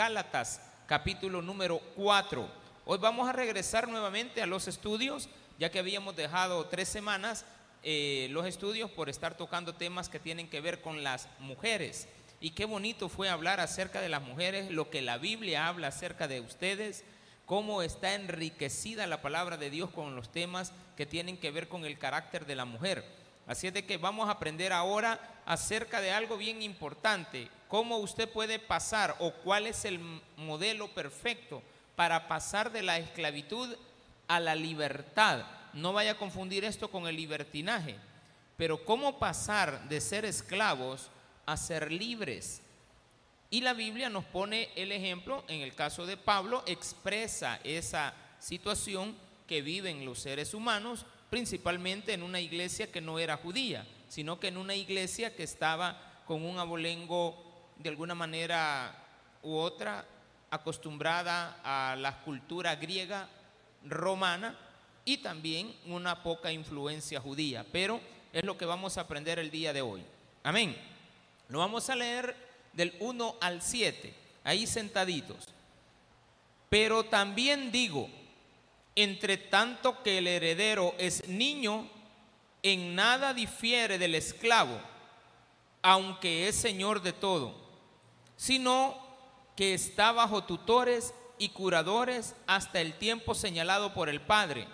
Gálatas, capítulo número 4. Hoy vamos a regresar nuevamente a los estudios, ya que habíamos dejado tres semanas eh, los estudios por estar tocando temas que tienen que ver con las mujeres. Y qué bonito fue hablar acerca de las mujeres, lo que la Biblia habla acerca de ustedes, cómo está enriquecida la palabra de Dios con los temas que tienen que ver con el carácter de la mujer. Así es de que vamos a aprender ahora acerca de algo bien importante, cómo usted puede pasar o cuál es el modelo perfecto para pasar de la esclavitud a la libertad. No vaya a confundir esto con el libertinaje, pero cómo pasar de ser esclavos a ser libres. Y la Biblia nos pone el ejemplo, en el caso de Pablo, expresa esa situación que viven los seres humanos, principalmente en una iglesia que no era judía, sino que en una iglesia que estaba con un abolengo de alguna manera u otra acostumbrada a la cultura griega, romana y también una poca influencia judía. Pero es lo que vamos a aprender el día de hoy. Amén. Lo vamos a leer del 1 al 7, ahí sentaditos. Pero también digo, entre tanto que el heredero es niño, en nada difiere del esclavo, aunque es señor de todo, sino que está bajo tutores y curadores hasta el tiempo señalado por el Padre.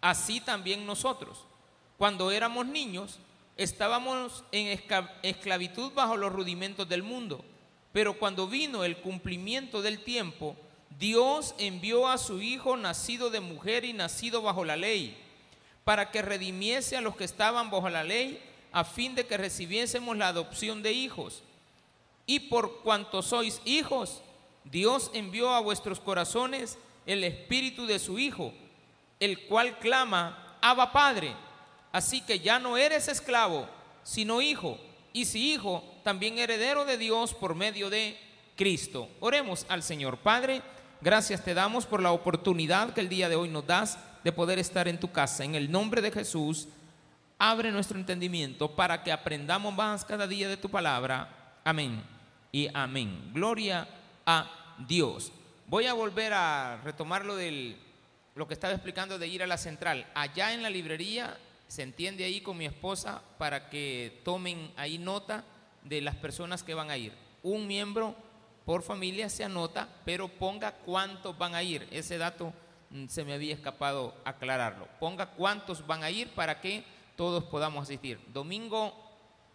Así también nosotros, cuando éramos niños, estábamos en esclavitud bajo los rudimentos del mundo, pero cuando vino el cumplimiento del tiempo, Dios envió a su Hijo nacido de mujer y nacido bajo la ley, para que redimiese a los que estaban bajo la ley, a fin de que recibiésemos la adopción de hijos. Y por cuanto sois hijos, Dios envió a vuestros corazones el espíritu de su Hijo, el cual clama, Abba Padre. Así que ya no eres esclavo, sino hijo, y si hijo, también heredero de Dios por medio de Cristo. Oremos al Señor Padre. Gracias te damos por la oportunidad que el día de hoy nos das de poder estar en tu casa. En el nombre de Jesús, abre nuestro entendimiento para que aprendamos más cada día de tu palabra. Amén y amén. Gloria a Dios. Voy a volver a retomar lo, del, lo que estaba explicando de ir a la central. Allá en la librería se entiende ahí con mi esposa para que tomen ahí nota de las personas que van a ir. Un miembro por familia se anota, pero ponga cuántos van a ir. Ese dato mm, se me había escapado aclararlo. Ponga cuántos van a ir para que todos podamos asistir. Domingo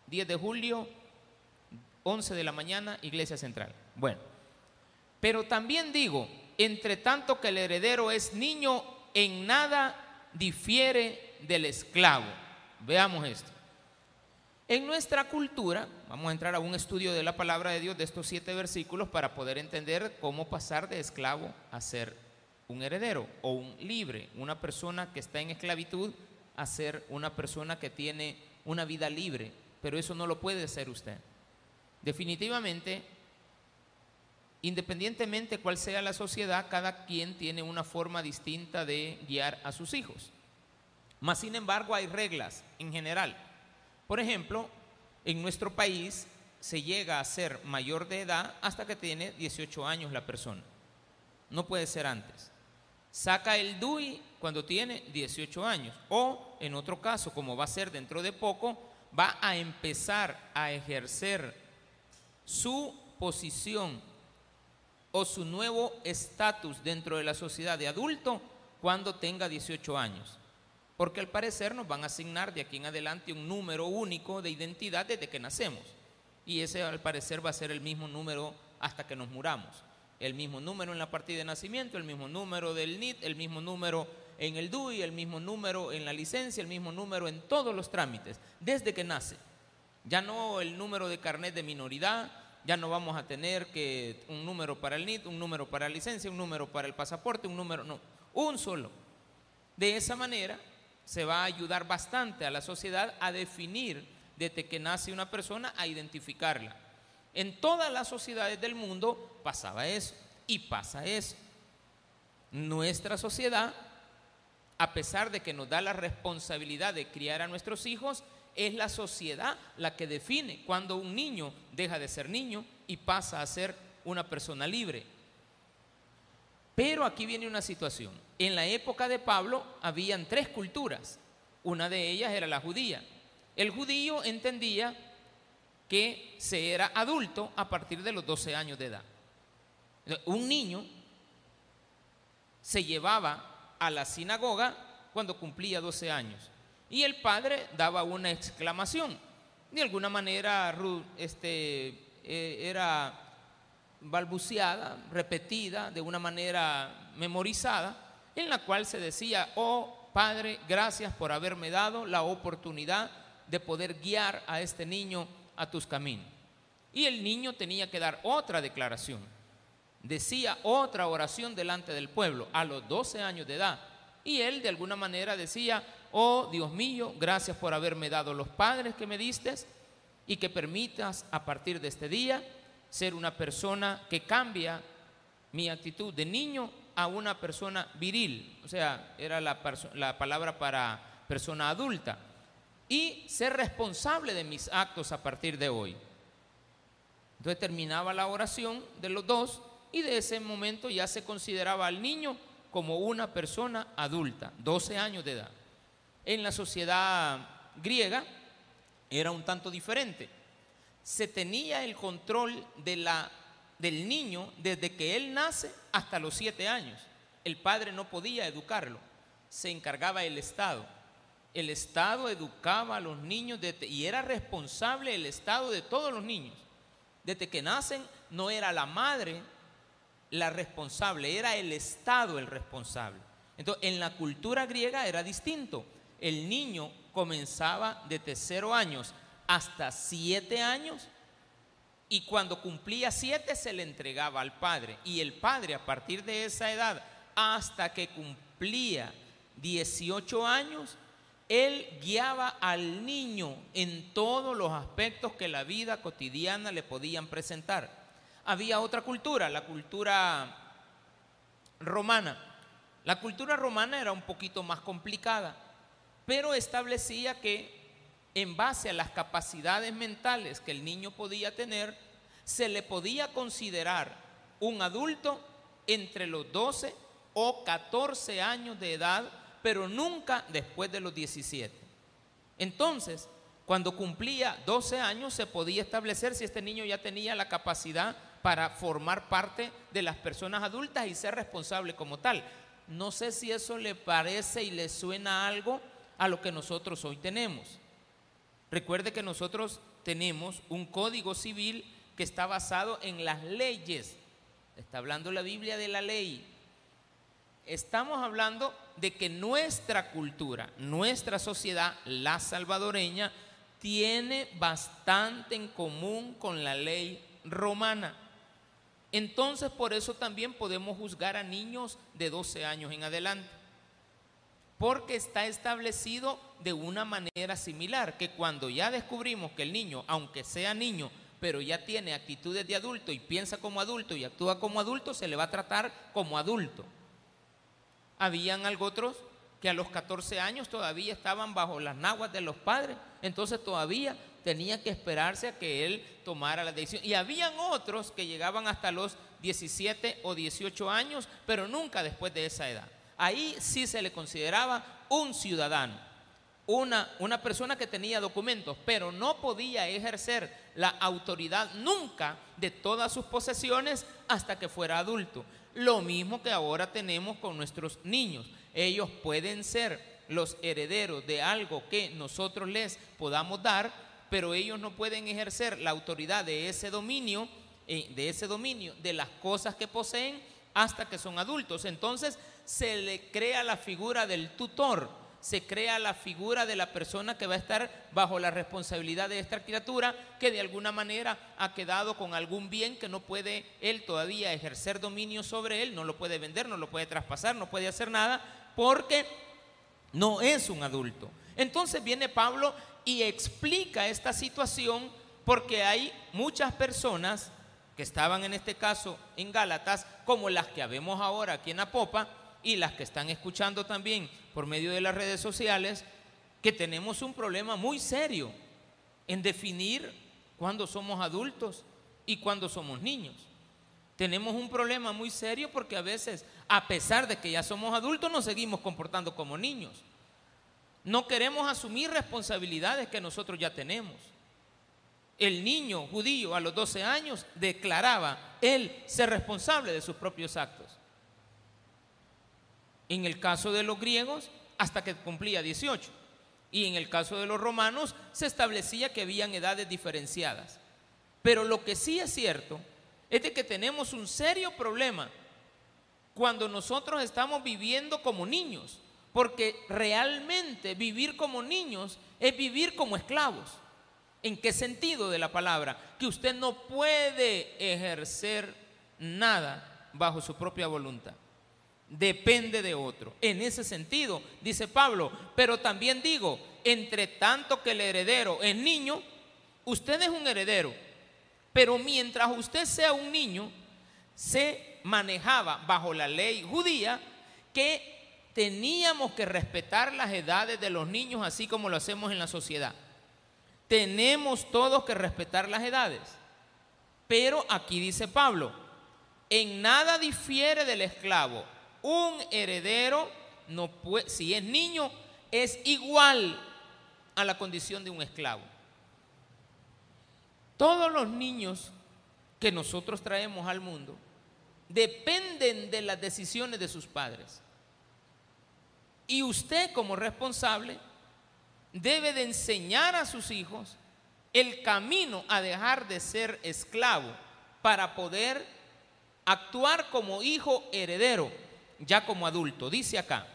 10 de julio, 11 de la mañana, Iglesia Central. Bueno, pero también digo, entre tanto que el heredero es niño, en nada difiere del esclavo. Veamos esto. En nuestra cultura, vamos a entrar a un estudio de la palabra de Dios de estos siete versículos para poder entender cómo pasar de esclavo a ser un heredero o un libre, una persona que está en esclavitud a ser una persona que tiene una vida libre, pero eso no lo puede ser usted. Definitivamente, independientemente cuál sea la sociedad, cada quien tiene una forma distinta de guiar a sus hijos. Mas, sin embargo, hay reglas en general. Por ejemplo, en nuestro país se llega a ser mayor de edad hasta que tiene 18 años la persona. No puede ser antes. Saca el DUI cuando tiene 18 años. O, en otro caso, como va a ser dentro de poco, va a empezar a ejercer su posición o su nuevo estatus dentro de la sociedad de adulto cuando tenga 18 años porque al parecer nos van a asignar de aquí en adelante un número único de identidad desde que nacemos. Y ese al parecer va a ser el mismo número hasta que nos muramos. El mismo número en la partida de nacimiento, el mismo número del NIT, el mismo número en el DUI, el mismo número en la licencia, el mismo número en todos los trámites, desde que nace. Ya no el número de carnet de minoridad, ya no vamos a tener que un número para el NIT, un número para la licencia, un número para el pasaporte, un número, no, un solo. De esa manera se va a ayudar bastante a la sociedad a definir desde que nace una persona, a identificarla. En todas las sociedades del mundo pasaba eso y pasa eso. Nuestra sociedad, a pesar de que nos da la responsabilidad de criar a nuestros hijos, es la sociedad la que define cuando un niño deja de ser niño y pasa a ser una persona libre. Pero aquí viene una situación. En la época de Pablo habían tres culturas. Una de ellas era la judía. El judío entendía que se era adulto a partir de los 12 años de edad. Un niño se llevaba a la sinagoga cuando cumplía 12 años y el padre daba una exclamación. De alguna manera este, eh, era balbuceada, repetida, de una manera memorizada, en la cual se decía, oh Padre, gracias por haberme dado la oportunidad de poder guiar a este niño a tus caminos. Y el niño tenía que dar otra declaración. Decía otra oración delante del pueblo a los 12 años de edad. Y él de alguna manera decía, oh Dios mío, gracias por haberme dado los padres que me diste y que permitas a partir de este día ser una persona que cambia mi actitud de niño a una persona viril, o sea, era la, la palabra para persona adulta, y ser responsable de mis actos a partir de hoy. Entonces terminaba la oración de los dos y de ese momento ya se consideraba al niño como una persona adulta, 12 años de edad. En la sociedad griega era un tanto diferente se tenía el control de la, del niño desde que él nace hasta los siete años. El padre no podía educarlo, se encargaba el Estado. El Estado educaba a los niños y era responsable el Estado de todos los niños. Desde que nacen no era la madre la responsable, era el Estado el responsable. Entonces, en la cultura griega era distinto. El niño comenzaba desde cero años hasta siete años y cuando cumplía siete se le entregaba al padre. Y el padre a partir de esa edad hasta que cumplía 18 años, él guiaba al niño en todos los aspectos que la vida cotidiana le podían presentar. Había otra cultura, la cultura romana. La cultura romana era un poquito más complicada, pero establecía que en base a las capacidades mentales que el niño podía tener, se le podía considerar un adulto entre los 12 o 14 años de edad, pero nunca después de los 17. Entonces, cuando cumplía 12 años, se podía establecer si este niño ya tenía la capacidad para formar parte de las personas adultas y ser responsable como tal. No sé si eso le parece y le suena algo a lo que nosotros hoy tenemos. Recuerde que nosotros tenemos un código civil que está basado en las leyes. Está hablando la Biblia de la ley. Estamos hablando de que nuestra cultura, nuestra sociedad, la salvadoreña, tiene bastante en común con la ley romana. Entonces por eso también podemos juzgar a niños de 12 años en adelante porque está establecido de una manera similar, que cuando ya descubrimos que el niño, aunque sea niño, pero ya tiene actitudes de adulto y piensa como adulto y actúa como adulto, se le va a tratar como adulto. Habían algo otros que a los 14 años todavía estaban bajo las naguas de los padres, entonces todavía tenía que esperarse a que él tomara la decisión. Y habían otros que llegaban hasta los 17 o 18 años, pero nunca después de esa edad ahí sí se le consideraba un ciudadano, una, una persona que tenía documentos, pero no podía ejercer la autoridad nunca de todas sus posesiones hasta que fuera adulto. Lo mismo que ahora tenemos con nuestros niños. Ellos pueden ser los herederos de algo que nosotros les podamos dar, pero ellos no pueden ejercer la autoridad de ese dominio, eh, de ese dominio, de las cosas que poseen hasta que son adultos. Entonces, se le crea la figura del tutor, se crea la figura de la persona que va a estar bajo la responsabilidad de esta criatura que de alguna manera ha quedado con algún bien que no puede él todavía ejercer dominio sobre él, no lo puede vender, no lo puede traspasar, no puede hacer nada, porque no es un adulto. Entonces viene Pablo y explica esta situación porque hay muchas personas que estaban en este caso en Gálatas, como las que habemos ahora aquí en Apopa, y las que están escuchando también por medio de las redes sociales, que tenemos un problema muy serio en definir cuándo somos adultos y cuándo somos niños. tenemos un problema muy serio porque a veces, a pesar de que ya somos adultos, nos seguimos comportando como niños. No queremos asumir responsabilidades que nosotros ya tenemos. El niño judío a los 12 años declaraba él ser responsable de sus propios actos. En el caso de los griegos, hasta que cumplía 18. Y en el caso de los romanos, se establecía que habían edades diferenciadas. Pero lo que sí es cierto es de que tenemos un serio problema cuando nosotros estamos viviendo como niños, porque realmente vivir como niños es vivir como esclavos. ¿En qué sentido de la palabra? Que usted no puede ejercer nada bajo su propia voluntad. Depende de otro. En ese sentido, dice Pablo, pero también digo, entre tanto que el heredero es niño, usted es un heredero pero mientras usted sea un niño, se manejaba bajo la ley judía que teníamos que respetar las edades de los niños así como lo hacemos en la sociedad. Tenemos todos que respetar las edades. Pero aquí dice Pablo, en nada difiere del esclavo. Un heredero no puede, si es niño, es igual a la condición de un esclavo. Todos los niños que nosotros traemos al mundo dependen de las decisiones de sus padres. Y usted como responsable debe de enseñar a sus hijos el camino a dejar de ser esclavo para poder actuar como hijo heredero, ya como adulto. Dice acá,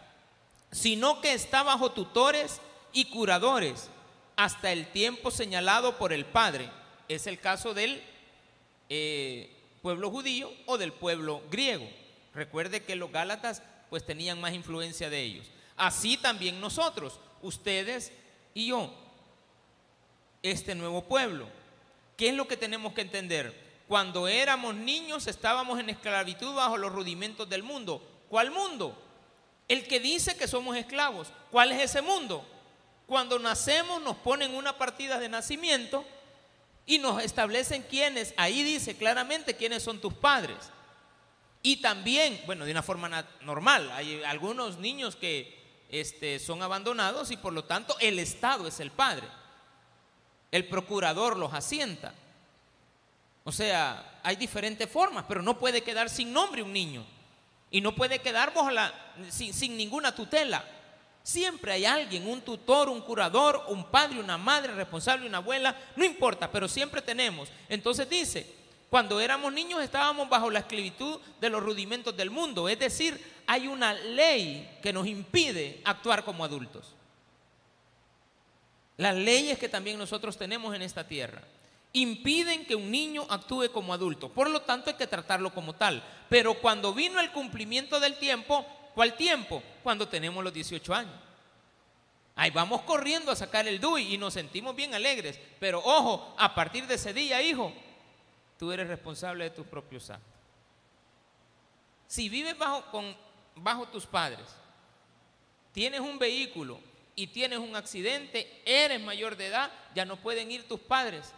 sino que está bajo tutores y curadores hasta el tiempo señalado por el Padre es el caso del eh, pueblo judío o del pueblo griego. Recuerde que los gálatas pues tenían más influencia de ellos. Así también nosotros, ustedes y yo, este nuevo pueblo. ¿Qué es lo que tenemos que entender? Cuando éramos niños estábamos en esclavitud bajo los rudimentos del mundo. ¿Cuál mundo? El que dice que somos esclavos. ¿Cuál es ese mundo? Cuando nacemos nos ponen una partida de nacimiento y nos establecen quiénes, ahí dice claramente quiénes son tus padres. Y también, bueno, de una forma normal, hay algunos niños que este, son abandonados y por lo tanto el Estado es el padre. El procurador los asienta. O sea, hay diferentes formas, pero no puede quedar sin nombre un niño. Y no puede quedar sin, sin ninguna tutela. Siempre hay alguien, un tutor, un curador, un padre, una madre responsable, una abuela, no importa, pero siempre tenemos. Entonces dice, cuando éramos niños estábamos bajo la esclavitud de los rudimentos del mundo, es decir, hay una ley que nos impide actuar como adultos. Las leyes que también nosotros tenemos en esta tierra impiden que un niño actúe como adulto. Por lo tanto, hay que tratarlo como tal. Pero cuando vino el cumplimiento del tiempo, ¿Cuál tiempo? Cuando tenemos los 18 años. Ahí vamos corriendo a sacar el DUI y nos sentimos bien alegres. Pero ojo, a partir de ese día, hijo, tú eres responsable de tus propios actos. Si vives bajo, con, bajo tus padres, tienes un vehículo y tienes un accidente, eres mayor de edad, ya no pueden ir tus padres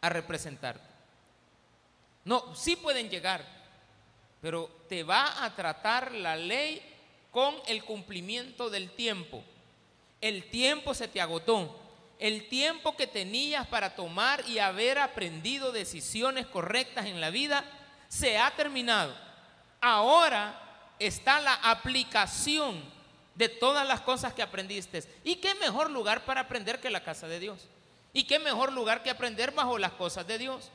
a representarte. No, sí pueden llegar, pero te va a tratar la ley con el cumplimiento del tiempo. El tiempo se te agotó. El tiempo que tenías para tomar y haber aprendido decisiones correctas en la vida se ha terminado. Ahora está la aplicación de todas las cosas que aprendiste. ¿Y qué mejor lugar para aprender que la casa de Dios? ¿Y qué mejor lugar que aprender bajo las cosas de Dios?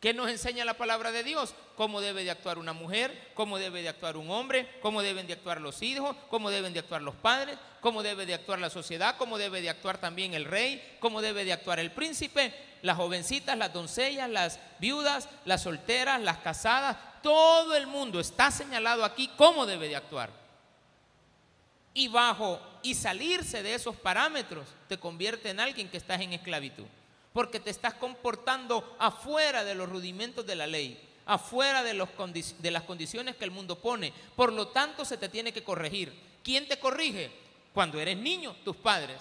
¿Qué nos enseña la palabra de Dios? Cómo debe de actuar una mujer, cómo debe de actuar un hombre, cómo deben de actuar los hijos, cómo deben de actuar los padres, cómo debe de actuar la sociedad, cómo debe de actuar también el rey, cómo debe de actuar el príncipe, las jovencitas, las doncellas, las viudas, las solteras, las casadas, todo el mundo está señalado aquí cómo debe de actuar. Y bajo y salirse de esos parámetros te convierte en alguien que estás en esclavitud porque te estás comportando afuera de los rudimentos de la ley, afuera de, de, las condiciones que el mundo pone. Por lo tanto, se te tiene que corregir. ¿Quién te corrige? Cuando eres niño, tus padres.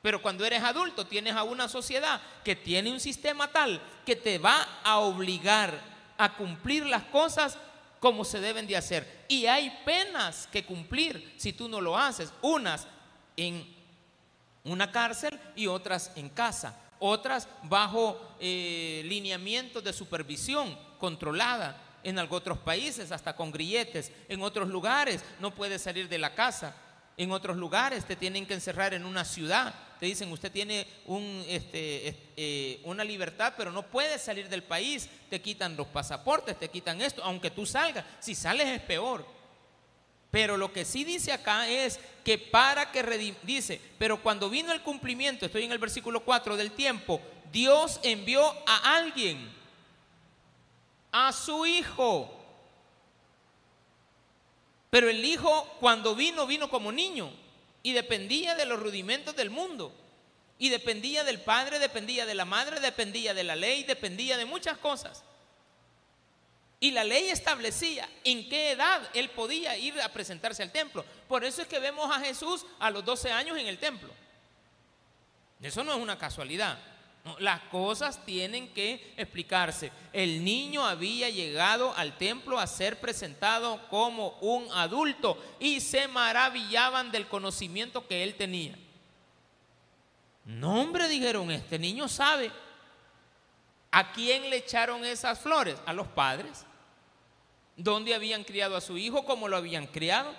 Pero cuando eres adulto, tienes a una sociedad que tiene un sistema tal que te va a obligar a cumplir las cosas como se deben de hacer. Y hay penas que cumplir si tú no lo haces. Unas en una cárcel y otras en casa. Otras bajo eh, lineamientos de supervisión controlada. En otros países, hasta con grilletes. En otros lugares no puedes salir de la casa. En otros lugares te tienen que encerrar en una ciudad. Te dicen, usted tiene este, eh, una libertad, pero no puede salir del país. Te quitan los pasaportes, te quitan esto, aunque tú salgas. Si sales es peor. Pero lo que sí dice acá es que para que dice, pero cuando vino el cumplimiento, estoy en el versículo 4 del tiempo, Dios envió a alguien, a su hijo pero el hijo cuando vino, vino como niño y dependía de los rudimentos del mundo. Y dependía del padre, dependía de la madre, dependía de la ley, dependía de muchas cosas. Y la ley establecía en qué edad él podía ir a presentarse al templo. Por eso es que vemos a Jesús a los 12 años en el templo. Eso no es una casualidad las cosas tienen que explicarse. El niño había llegado al templo a ser presentado como un adulto y se maravillaban del conocimiento que él tenía. No, hombre, dijeron, este niño sabe. ¿A quién le echaron esas flores? A los padres. ¿Dónde habían criado a su hijo? ¿Cómo lo habían criado?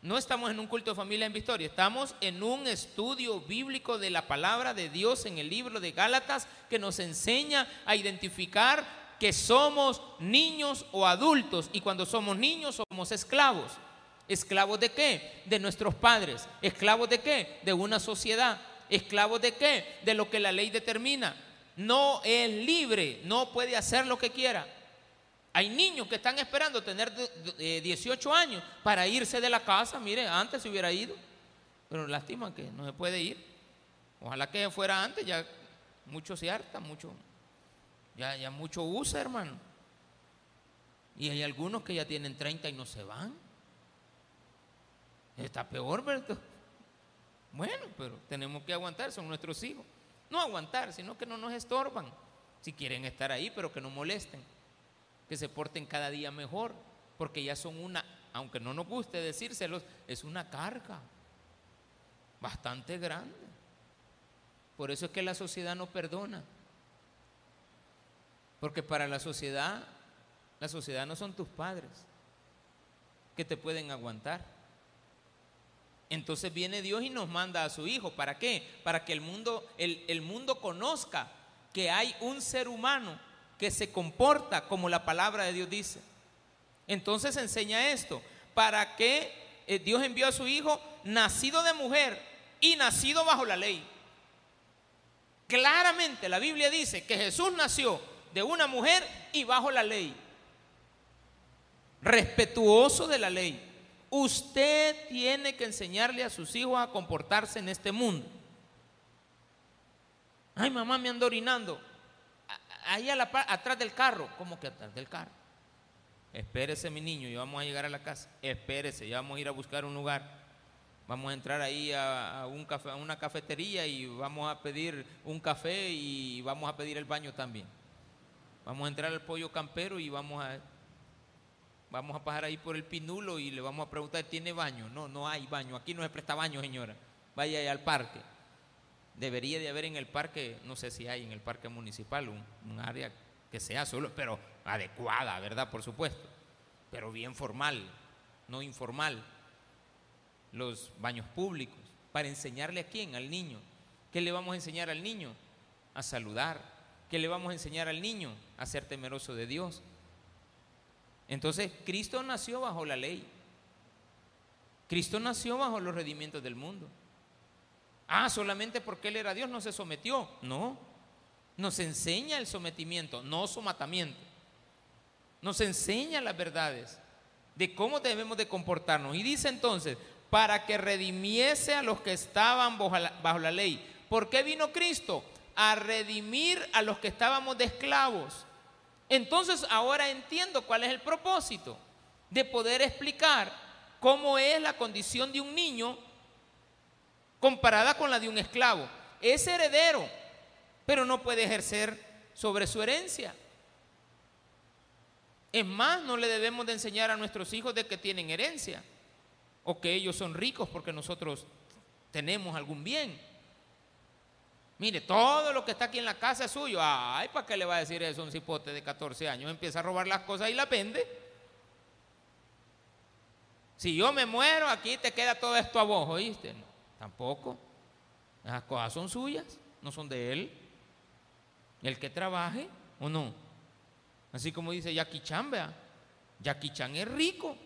No estamos en un culto de familia en Victoria, estamos en un estudio bíblico de la palabra de Dios en el libro de Gálatas que nos enseña a identificar que somos niños o adultos y cuando somos niños somos esclavos. ¿Esclavos de qué? De nuestros padres. ¿Esclavos de qué? De una sociedad. ¿Esclavos de qué? De lo que la ley determina. No es libre, no puede hacer lo que quiera. Hay niños que están esperando tener 18 años para irse de la casa. Mire, antes se hubiera ido, pero lástima que no se puede ir. Ojalá que fuera antes, ya mucho se harta, mucho, ya, ya mucho usa, hermano. Y hay algunos que ya tienen 30 y no se van. Está peor, ¿verdad? Bueno, pero tenemos que aguantar, son nuestros hijos. No aguantar, sino que no nos estorban. Si quieren estar ahí, pero que no molesten que se porten cada día mejor, porque ya son una, aunque no nos guste decírselos, es una carga bastante grande. Por eso es que la sociedad no perdona. Porque para la sociedad, la sociedad no son tus padres que te pueden aguantar. Entonces viene Dios y nos manda a su Hijo. ¿Para qué? Para que el mundo, el, el mundo conozca que hay un ser humano que se comporta como la palabra de Dios dice. Entonces enseña esto, para que eh, Dios envió a su Hijo nacido de mujer y nacido bajo la ley. Claramente la Biblia dice que Jesús nació de una mujer y bajo la ley. Respetuoso de la ley. Usted tiene que enseñarle a sus hijos a comportarse en este mundo. Ay, mamá me ando orinando ahí atrás del carro. ¿Cómo que atrás del carro? Espérese, mi niño, ya vamos a llegar a la casa. Espérese, ya vamos a ir a buscar un lugar. Vamos a entrar ahí a, un café, a una cafetería y vamos a pedir un café y vamos a pedir el baño también. Vamos a entrar al pollo campero y vamos a, vamos a pasar ahí por el pinulo y le vamos a preguntar, ¿tiene baño? No, no hay baño. Aquí no se presta baño, señora. Vaya al parque. Debería de haber en el parque, no sé si hay en el parque municipal, un, área que sea solo, pero adecuada, ¿verdad? Por supuesto, pero bien formal, no informal. Los baños públicos, para enseñarle a quién, al niño. ¿Qué le vamos a enseñar al niño? A saludar. ¿Qué le vamos a enseñar al niño? A ser temeroso de Dios. Entonces, Cristo nació bajo la ley. Cristo nació bajo los redimientos del mundo. Ah, solamente porque Él era Dios no se sometió. No, nos enseña el sometimiento, no somatamiento. Nos enseña las verdades de cómo debemos de comportarnos. Y dice entonces, para que redimiese a los que estaban bajo la, bajo la ley. ¿Por qué vino Cristo? A redimir a los que estábamos de esclavos. Entonces ahora entiendo cuál es el propósito de poder explicar cómo es la condición de un niño comparada con la de un esclavo. Es heredero, pero no puede ejercer sobre su herencia. Es más, no le debemos de enseñar a nuestros hijos de que tienen herencia o que ellos son ricos porque nosotros tenemos algún bien. Mire, todo lo que está aquí en la casa es suyo. Ay, ¿para qué le va a decir eso a un cipote de 14 años? Empieza a robar las cosas y las vende. Si yo me muero, aquí te queda todo esto a vos, ¿oíste? Tampoco. Esas cosas son suyas, no son de él. El que trabaje o no. Así como dice Jackie Chan, vea. Jackie Chan es rico.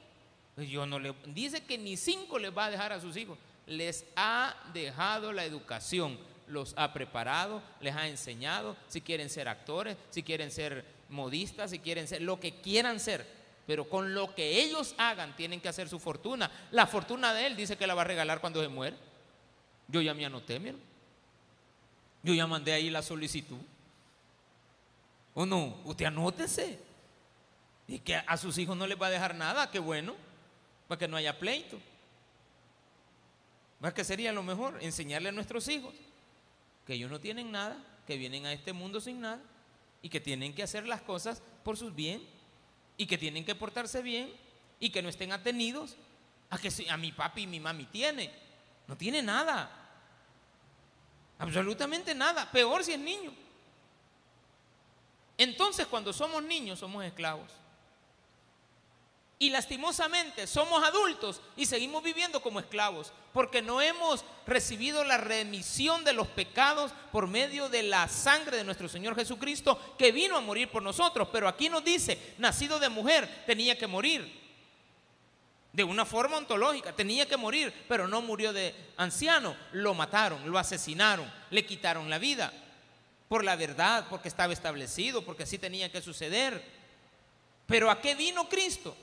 Pues yo no le, dice que ni cinco les va a dejar a sus hijos. Les ha dejado la educación, los ha preparado, les ha enseñado si quieren ser actores, si quieren ser modistas, si quieren ser lo que quieran ser. Pero con lo que ellos hagan tienen que hacer su fortuna. La fortuna de él dice que la va a regalar cuando se muere. Yo ya me anoté, mira. Yo ya mandé ahí la solicitud. ¿O no? Usted anótese. Y que a sus hijos no les va a dejar nada, qué bueno, para que no haya pleito. ¿Verdad que sería lo mejor? Enseñarle a nuestros hijos que ellos no tienen nada, que vienen a este mundo sin nada y que tienen que hacer las cosas por sus bien y que tienen que portarse bien y que no estén atenidos a que a mi papi y mi mami tiene. No tiene nada. Absolutamente nada. Peor si es niño. Entonces cuando somos niños somos esclavos. Y lastimosamente somos adultos y seguimos viviendo como esclavos porque no hemos recibido la remisión de los pecados por medio de la sangre de nuestro Señor Jesucristo que vino a morir por nosotros. Pero aquí nos dice, nacido de mujer, tenía que morir. De una forma ontológica, tenía que morir, pero no murió de anciano. Lo mataron, lo asesinaron, le quitaron la vida por la verdad, porque estaba establecido, porque así tenía que suceder. Pero ¿a qué vino Cristo?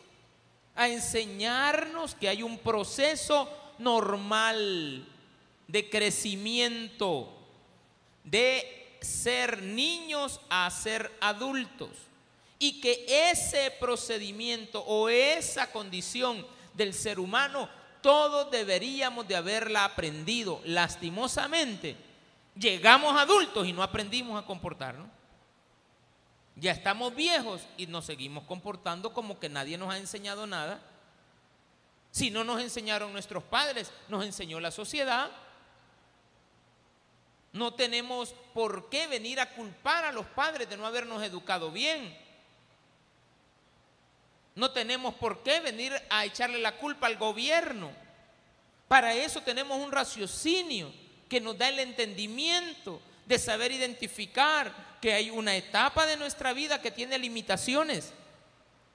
A enseñarnos que hay un proceso normal de crecimiento, de ser niños a ser adultos. Y que ese procedimiento o esa condición del ser humano, todos deberíamos de haberla aprendido. Lastimosamente, llegamos adultos y no aprendimos a comportarnos. Ya estamos viejos y nos seguimos comportando como que nadie nos ha enseñado nada. Si no nos enseñaron nuestros padres, nos enseñó la sociedad. No tenemos por qué venir a culpar a los padres de no habernos educado bien. No tenemos por qué venir a echarle la culpa al gobierno. Para eso tenemos un raciocinio que nos da el entendimiento de saber identificar que hay una etapa de nuestra vida que tiene limitaciones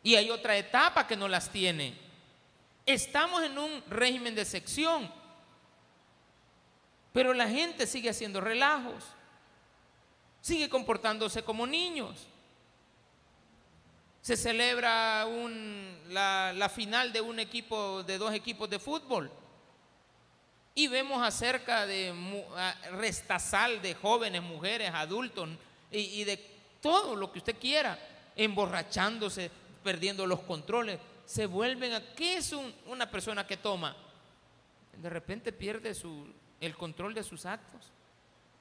y hay otra etapa que no las tiene. Estamos en un régimen de sección, pero la gente sigue haciendo relajos, sigue comportándose como niños. Se celebra la, final de un equipo, de dos equipos de fútbol y vemos acerca de restazal de jóvenes, mujeres, adultos y, de todo lo que usted quiera, emborrachándose, perdiendo los controles. Se vuelven a. ¿Qué es una persona que toma? De repente pierde el control de sus actos.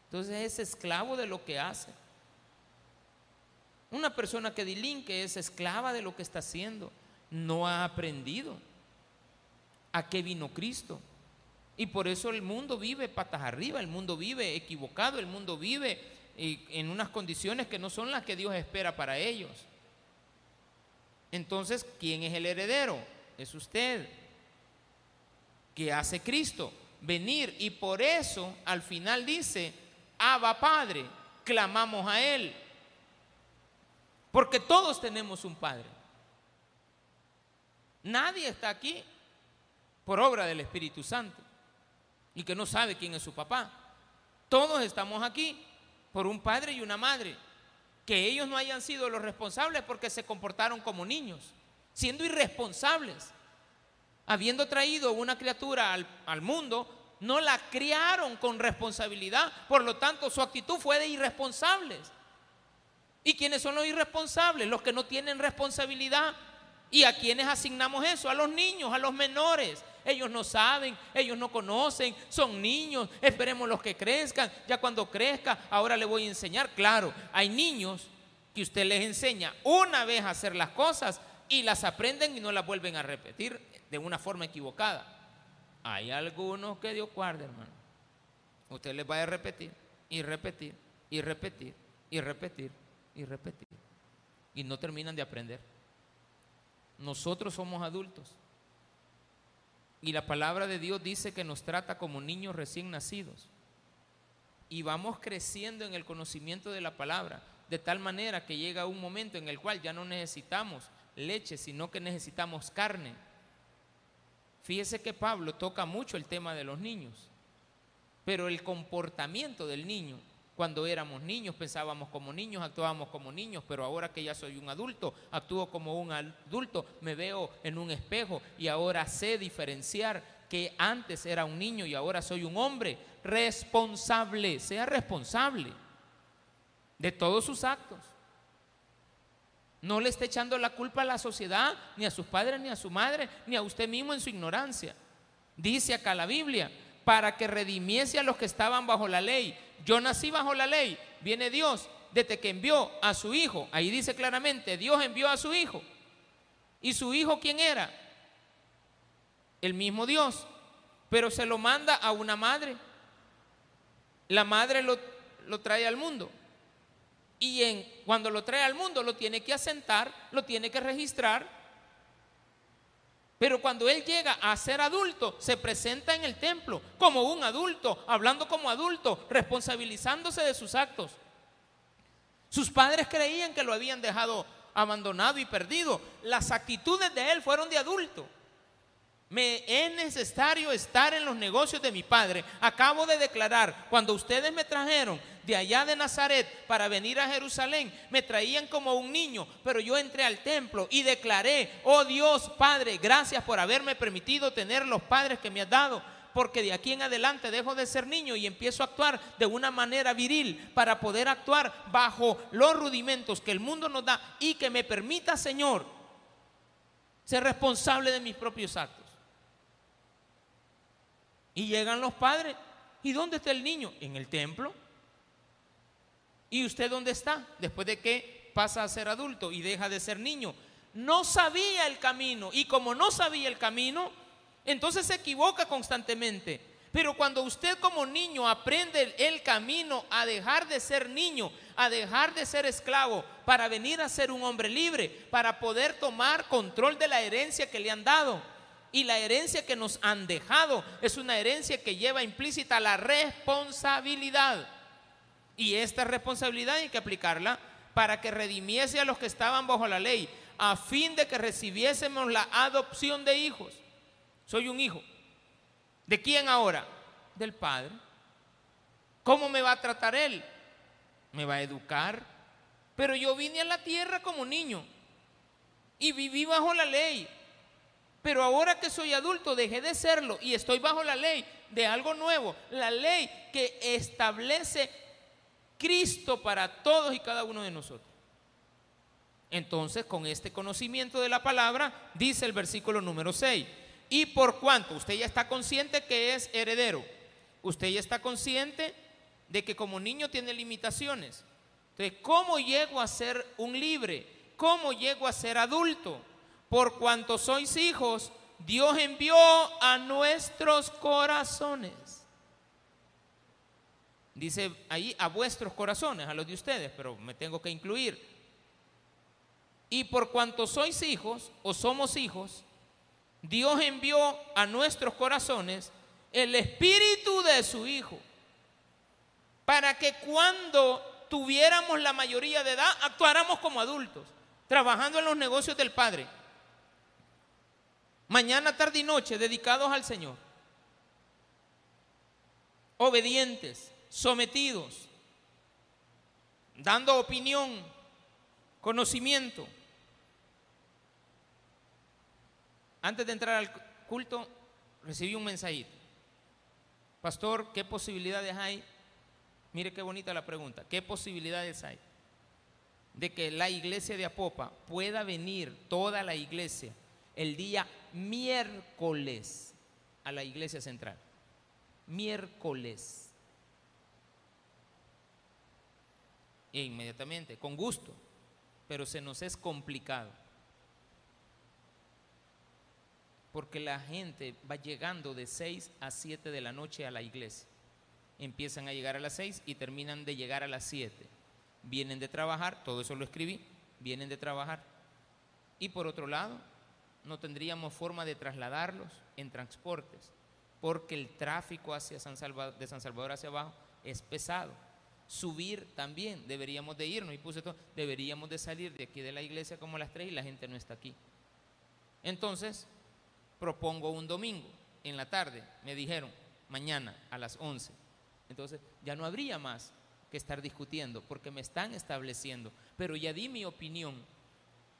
Entonces es esclavo de lo que hace. Una persona que delinque es esclava de lo que está haciendo. No ha aprendido a qué vino Cristo. Y por eso el mundo vive patas arriba, el mundo vive equivocado, el mundo vive eh, en unas condiciones que no son las que Dios espera para ellos. Entonces, ¿quién es el heredero? Es usted. ¿Qué hace Cristo? Venir. Y por eso al final dice, Abba Padre, clamamos a Él. Porque todos tenemos un Padre. Nadie está aquí por obra del Espíritu Santo y que no sabe quién es su papá. Todos estamos aquí por un padre y una madre. Que ellos no hayan sido los responsables porque se comportaron como niños, siendo irresponsables. Habiendo traído una criatura al, al mundo, no la criaron con responsabilidad. Por lo tanto, su actitud fue de irresponsables. ¿Y quiénes son los irresponsables? Los que no tienen responsabilidad. ¿Y a quiénes asignamos eso? A los niños, a los menores, ellos no saben, ellos no conocen, son niños, esperemos los que crezcan, ya cuando crezca, ahora le voy a enseñar. Claro, hay niños que usted les enseña una vez a hacer las cosas y las aprenden y no las vuelven a repetir de una forma equivocada. Hay algunos que Dios guarde, hermano. Usted les va a repetir y repetir y repetir y repetir y repetir. Y no terminan de aprender. Nosotros somos adultos. Y la palabra de Dios dice que nos trata como niños recién nacidos. Y vamos creciendo en el conocimiento de la palabra, de tal manera que llega un momento en el cual ya no necesitamos leche, sino que necesitamos carne. Fíjese que Pablo toca mucho el tema de los niños, pero el comportamiento del niño, cuando éramos niños pensábamos como niños, actuábamos como niños, pero ahora que ya soy un adulto, actúo como un adulto, me veo en un espejo y ahora sé diferenciar que antes era un niño y ahora soy un hombre responsable, sea responsable de todos sus actos. No le esté echando la culpa a la sociedad, ni a sus padres, ni a su madre, ni a usted mismo en su ignorancia. Dice acá la Biblia, para que redimiese a los que estaban bajo la ley. Yo nací bajo la ley, viene Dios, desde que envió a su hijo. Ahí dice claramente, Dios envió a su hijo. ¿Y su hijo quién era? El mismo Dios. Pero se lo manda a una madre. La madre lo, lo trae al mundo y en, cuando lo trae al mundo lo tiene que asentar, lo tiene que registrar. Pero cuando él llega a ser adulto, se presenta en el templo como un adulto, hablando como adulto, responsabilizándose de sus actos. Sus padres creían que lo habían dejado abandonado y perdido. Las actitudes de él fueron de adulto. Me es necesario estar en los negocios de mi padre. Acabo de declarar, cuando ustedes me trajeron de allá de Nazaret para venir a Jerusalén, me traían como un niño, pero yo entré al templo y declaré, oh Dios Padre, gracias por haberme permitido tener los padres que me has dado, porque de aquí en adelante dejo de ser niño y empiezo a actuar de una manera viril para poder actuar bajo los rudimentos que el mundo nos da y que me permita, Señor, ser responsable de mis propios actos. Y llegan los padres. ¿Y dónde está el niño? En el templo. ¿Y usted dónde está? Después de que pasa a ser adulto y deja de ser niño. No sabía el camino. Y como no sabía el camino, entonces se equivoca constantemente. Pero cuando usted como niño aprende el camino a dejar de ser niño, a dejar de ser esclavo, para venir a ser un hombre libre, para poder tomar control de la herencia que le han dado, y la herencia que nos han dejado es una herencia que lleva implícita la responsabilidad. Y esta responsabilidad hay que aplicarla para que redimiese a los que estaban bajo la ley, a fin de que recibiésemos la adopción de hijos. Soy un hijo. ¿De quién ahora? Del Padre. ¿Cómo me va a tratar Él? Me va a educar. Pero yo vine a la tierra como niño y viví bajo la ley. Pero ahora que soy adulto dejé de serlo y estoy bajo la ley de algo nuevo, la ley que establece Cristo para todos y cada uno de nosotros. Entonces, con este conocimiento de la palabra, dice el versículo número 6, y por cuanto usted ya está consciente que es heredero, usted ya está consciente de que como niño tiene limitaciones. Entonces, ¿cómo llego a ser un libre? ¿Cómo llego a ser adulto? Por cuanto sois hijos, Dios envió a nuestros corazones. Dice ahí a vuestros corazones, a los de ustedes, pero me tengo que incluir. Y por cuanto sois hijos o somos hijos, Dios envió a nuestros corazones el espíritu de su Hijo, para que cuando tuviéramos la mayoría de edad actuáramos como adultos, trabajando en los negocios del Padre mañana, tarde y noche, dedicados al Señor. Obedientes, sometidos, dando opinión, conocimiento. Antes de entrar al culto, recibí un mensajito. Pastor, ¿qué posibilidades hay? Mire qué bonita la pregunta. ¿Qué posibilidades hay de que la iglesia de Apopa pueda venir, toda la iglesia, el día miércoles a la iglesia central. Miércoles. E inmediatamente, con gusto. pero se nos es complicado. Porque la gente va llegando de 6 a 7 de la noche a la iglesia. Empiezan a llegar a las 6 y terminan de llegar a las 7. Vienen de trabajar, todo eso lo escribí, vienen de trabajar. Y por otro lado, no tendríamos forma de trasladarlos en transportes, porque el tráfico hacia San Salvador, de San Salvador hacia abajo es pesado. Subir también, deberíamos de irnos, y puse todo, deberíamos de salir de aquí de la iglesia como a las 3 y la gente no está aquí. Entonces, propongo un domingo en la tarde, me dijeron, mañana a las 11. Entonces, ya no habría más que estar discutiendo, porque me están estableciendo, pero ya di mi opinión.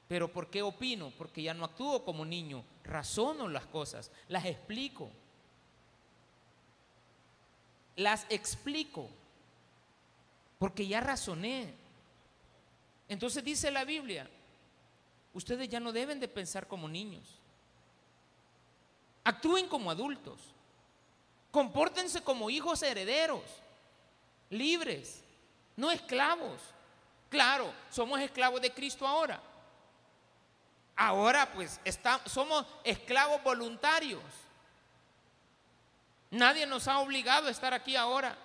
Pero ¿por qué opino? Porque ya no actúo como niño, razono las cosas, las explico. Las explico porque ya razoné. Entonces dice la Biblia, ustedes ya no deben de pensar como niños. Actúen como adultos. Compórtense como hijos herederos, libres, no esclavos. Claro, somos esclavos de Cristo ahora. Ahora pues somos esclavos voluntarios. Nadie nos ha obligado a estar aquí ahora.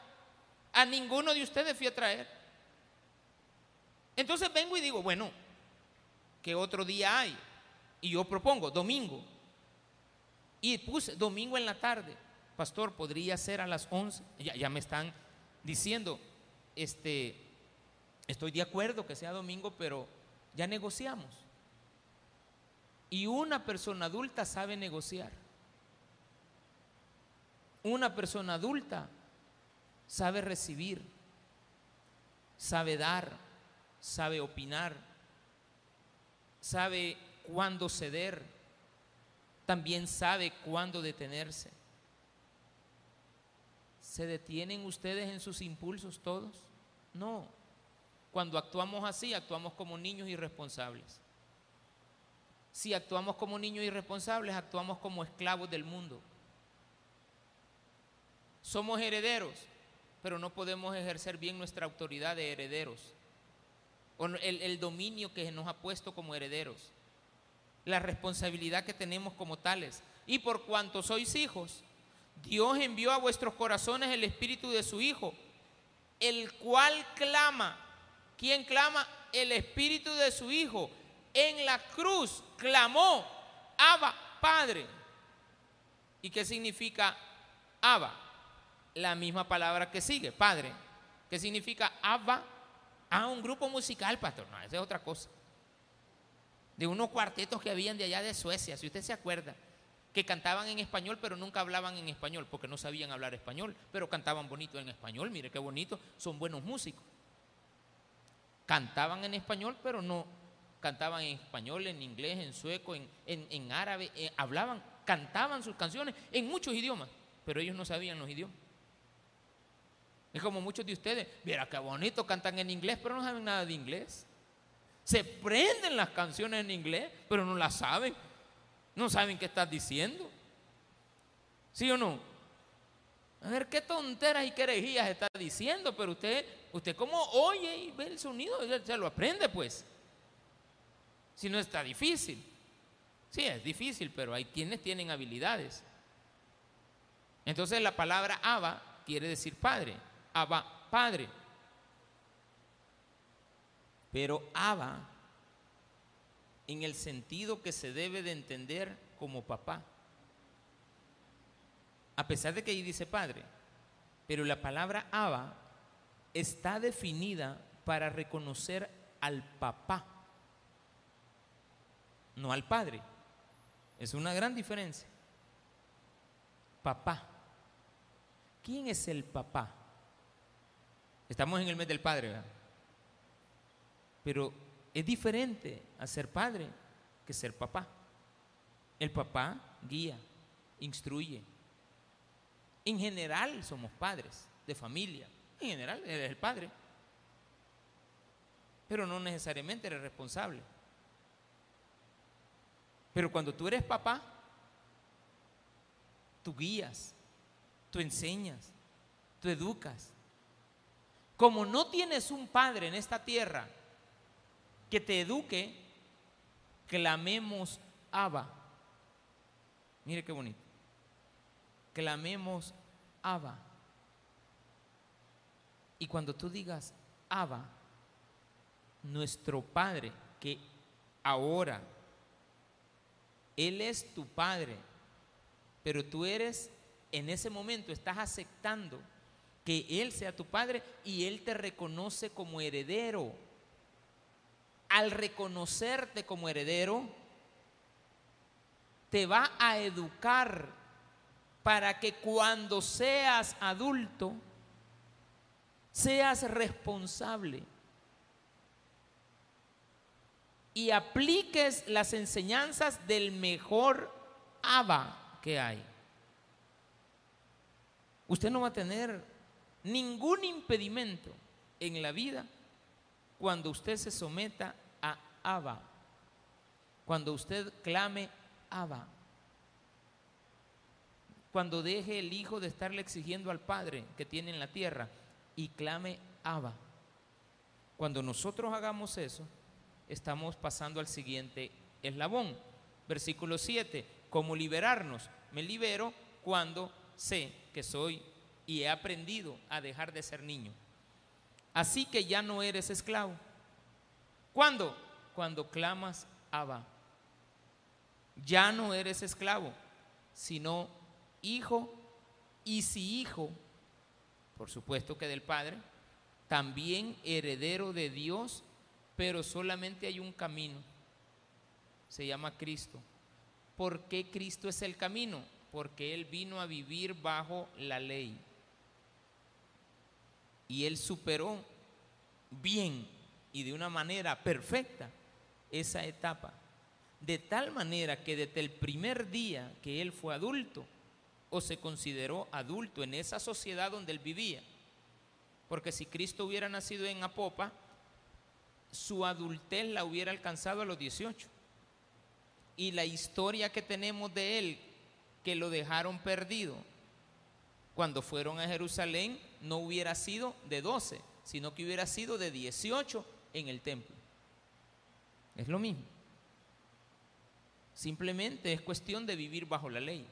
A ninguno de ustedes fui a traer. Entonces vengo y digo, bueno, ¿qué otro día hay? Y yo propongo, domingo. Y puse domingo en la tarde. Pastor, podría ser a las 11. Ya, ya me están diciendo, este, estoy de acuerdo que sea domingo, pero ya negociamos. Y una persona adulta sabe negociar. Una persona adulta sabe recibir, sabe dar, sabe opinar, sabe cuándo ceder, también sabe cuándo detenerse. ¿Se detienen ustedes en sus impulsos todos? No. Cuando actuamos así, actuamos como niños irresponsables. Si actuamos como niños irresponsables, actuamos como esclavos del mundo. Somos herederos, pero no podemos ejercer bien nuestra autoridad de herederos, o el, el dominio que nos ha puesto como herederos, la responsabilidad que tenemos como tales. Y por cuanto sois hijos, Dios envió a vuestros corazones el espíritu de su Hijo, el cual clama. ¿Quién clama? El espíritu de su Hijo. En la cruz clamó, Abba, Padre. ¿Y qué significa Abba? la misma palabra que sigue, padre, que significa Abba, a un grupo musical, pastor. No, esa es otra cosa. De unos cuartetos que habían de allá de Suecia, si usted se acuerda, que cantaban en español, pero nunca hablaban en español, porque no sabían hablar español, pero cantaban bonito en español, mire qué bonito, son buenos músicos. Cantaban en español, pero no cantaban en español, en inglés, en sueco, en, árabe, eh, hablaban, cantaban sus canciones en muchos idiomas, pero ellos no sabían los idiomas. Es como muchos de ustedes, mira qué bonito cantan en inglés, pero no saben nada de inglés. Se prenden las canciones en inglés, pero no las saben. No saben qué estás diciendo. ¿Sí o no? A ver qué tonteras y qué herejías está diciendo, pero usted, usted como oye y ve el sonido, se lo aprende pues. Si no está difícil. Sí, es difícil, pero hay quienes tienen habilidades. Entonces la palabra Abba quiere decir padre. Abba, Padre. Pero Abba, en el sentido que se debe de entender como papá. A pesar de que ahí dice Padre, pero la palabra Abba está definida para reconocer al papá, no al padre. Es una gran diferencia. Papá. ¿Quién es el papá? Estamos en el mes del padre, ¿verdad? Pero es diferente a ser padre que ser papá. El papá guía, instruye. En general somos padres de familia. En general eres el padre. Pero no necesariamente eres responsable. Pero cuando tú eres papá, tú guías, tú enseñas, tú educas, como no tienes un padre en esta tierra que te eduque, clamemos Abba. Mire qué bonito. Clamemos Abba. Y cuando tú digas Abba, nuestro Padre, que ahora Él es tu Padre, pero tú eres, en ese momento estás aceptando que Él sea tu Padre y Él te reconoce como heredero. Al reconocerte como heredero, te va a educar para que cuando seas adulto, seas responsable y apliques las enseñanzas del mejor Abba que hay. Usted no va a tener ningún impedimento en la vida cuando usted se someta a Abba, cuando usted clame Abba, cuando deje el hijo de estarle exigiendo al Padre que tiene en la tierra y clame Abba. Cuando nosotros hagamos eso, estamos pasando al siguiente eslabón. Versículo 7, ¿cómo liberarnos? Me libero cuando sé que soy y he aprendido a dejar de ser niño. Así que ya no eres esclavo. ¿Cuándo? Cuando clamas Abba. Ya no eres esclavo, sino hijo y si hijo, por supuesto que del Padre, también heredero de Dios, pero solamente hay un camino. Se llama Cristo. ¿Por qué Cristo es el camino? Porque Él vino a vivir bajo la ley y él superó bien y de una manera perfecta esa etapa. De tal manera que desde el primer día que él fue adulto, o se consideró adulto en esa sociedad donde él vivía, porque si Cristo hubiera nacido en Apopa, su adultez la hubiera alcanzado a los 18. Y la historia que tenemos de él, que lo dejaron perdido cuando fueron a Jerusalén, no hubiera sido de 12, sino que hubiera sido de 18 en el templo. Es lo mismo. Simplemente es cuestión de vivir bajo la ley.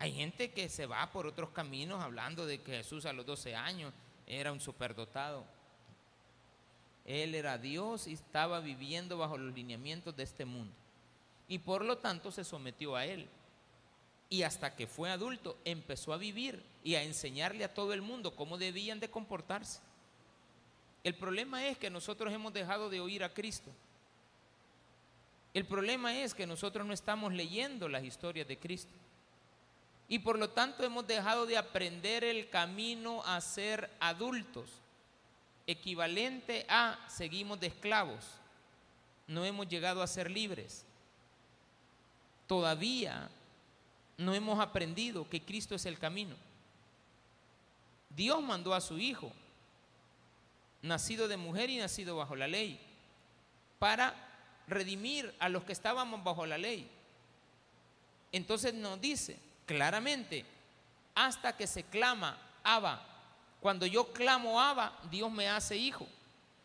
Hay gente que se va por otros caminos hablando de que Jesús a los 12 años era un superdotado. Él era Dios y estaba viviendo bajo los lineamientos de este mundo. Y por lo tanto se sometió a Él. Y hasta que fue adulto empezó a vivir y a enseñarle a todo el mundo cómo debían de comportarse. El problema es que nosotros hemos dejado de oír a Cristo. El problema es que nosotros no estamos leyendo las historias de Cristo. Y por lo tanto hemos dejado de aprender el camino a ser adultos, equivalente a seguimos de esclavos. No hemos llegado a ser libres. Todavía no hemos aprendido que Cristo es el camino. Dios mandó a su Hijo, nacido de mujer y nacido bajo la ley, para redimir a los que estábamos bajo la ley. Entonces nos dice claramente, hasta que se clama Abba, cuando yo clamo Abba, Dios me hace hijo.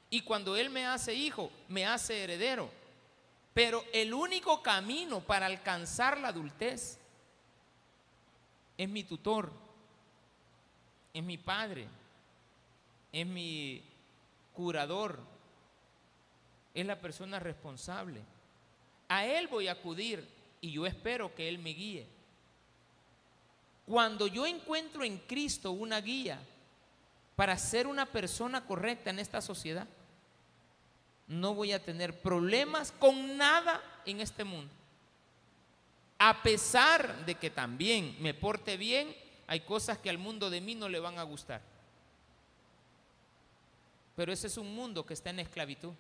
Y cuando Él me hace hijo, me hace heredero. Pero el único camino para alcanzar la adultez es mi tutor, es mi padre, es mi curador, es la persona responsable. A Él voy a acudir y yo espero que Él me guíe. Cuando yo encuentro en Cristo una guía para ser una persona correcta en esta sociedad, no voy a tener problemas con nada en este mundo. A pesar de que también me porte bien, hay cosas que al mundo de mí no le van a gustar. Pero ese es un mundo que está en esclavitud.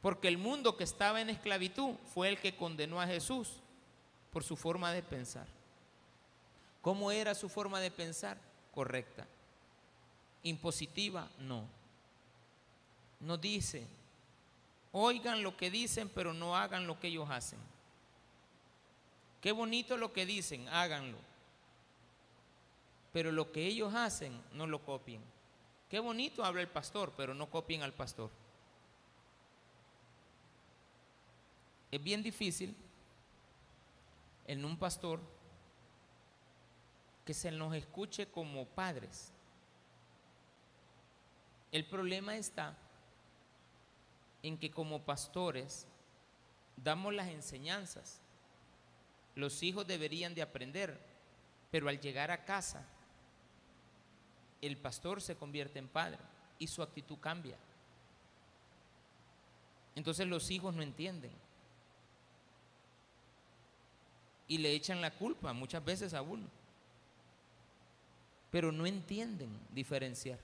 Porque el mundo que estaba en esclavitud fue el que condenó a Jesús por su forma de pensar. ¿Cómo era su forma de pensar? Correcta. Impositiva, no. No dice, oigan lo que dicen, pero no hagan lo que ellos hacen. Qué bonito lo que dicen, háganlo. Pero lo que ellos hacen, no lo copien. Qué bonito habla el pastor, pero no copien al pastor. Es bien difícil en un pastor que se nos escuche como padres. El problema está en que como pastores damos las enseñanzas. Los hijos deberían de aprender, pero al llegar a casa, el pastor se convierte en padre y su actitud cambia. Entonces los hijos no entienden. Y le echan la culpa muchas veces a uno. Pero no entienden diferenciar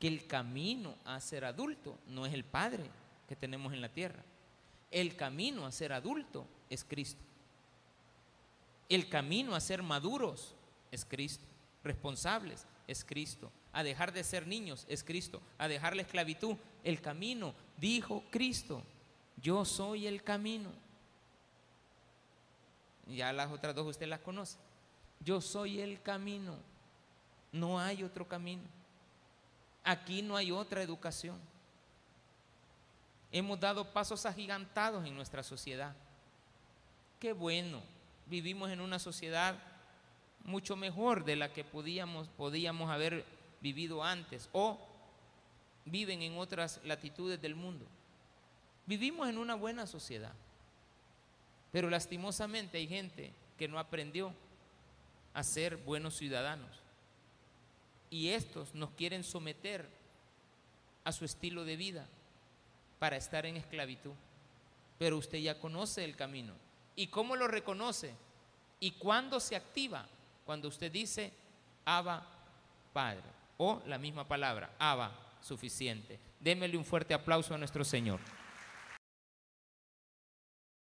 que el camino a ser adulto no es el Padre que tenemos en la tierra. El camino a ser adulto es Cristo. El camino a ser maduros es Cristo. Responsables es Cristo. A dejar de ser niños es Cristo. A dejar la esclavitud, el camino, dijo Cristo. Yo soy el camino. Ya las otras dos usted las conoce. Yo soy el camino. No hay otro camino. Aquí no hay otra educación. Hemos dado pasos agigantados en nuestra sociedad. Qué bueno, vivimos en una sociedad mucho mejor de la que podíamos, podíamos haber vivido antes o viven en otras latitudes del mundo. Vivimos en una buena sociedad, pero lastimosamente hay gente que no aprendió a ser buenos ciudadanos y estos nos quieren someter a su estilo de vida para estar en esclavitud. Pero usted ya conoce el camino. ¿Y cómo lo reconoce? ¿Y cuándo se activa? Cuando usted dice, Abba Padre. O la misma palabra, Abba suficiente. Démele un fuerte aplauso a nuestro Señor.